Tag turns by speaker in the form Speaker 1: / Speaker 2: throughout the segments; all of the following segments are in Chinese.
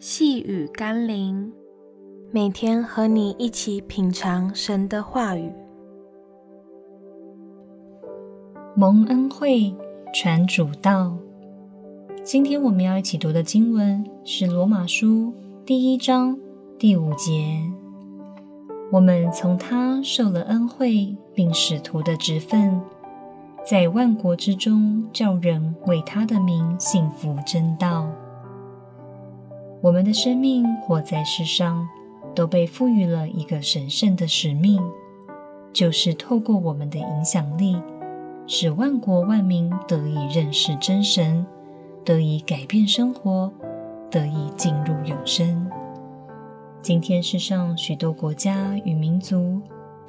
Speaker 1: 细雨甘霖，每天和你一起品尝神的话语，
Speaker 2: 蒙恩惠传主道。今天我们要一起读的经文是《罗马书》第一章第五节。我们从他受了恩惠，并使徒的职分，在万国之中叫人为他的名信服真道。我们的生命活在世上，都被赋予了一个神圣的使命，就是透过我们的影响力，使万国万民得以认识真神，得以改变生活，得以进入永生。今天世上许多国家与民族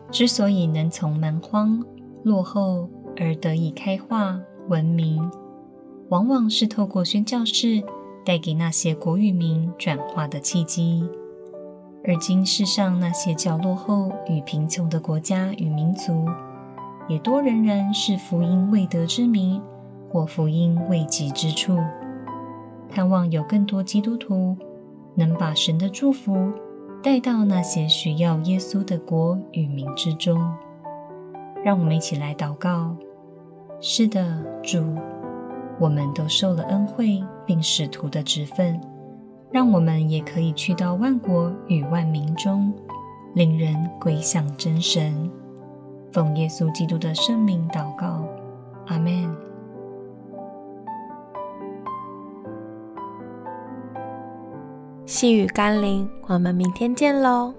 Speaker 2: 之所以能从蛮荒落后而得以开化文明，往往是透过宣教士。带给那些国与民转化的契机，而今世上那些较落后与贫穷的国家与民族，也多仍然是福音未得之民，或福音未及之处。盼望有更多基督徒能把神的祝福带到那些需要耶稣的国与民之中。让我们一起来祷告：是的，主。我们都受了恩惠，并使徒的职分，让我们也可以去到万国与万民中，令人归向真神。奉耶稣基督的圣名祷告，阿们。
Speaker 1: 细雨甘霖，我们明天见喽。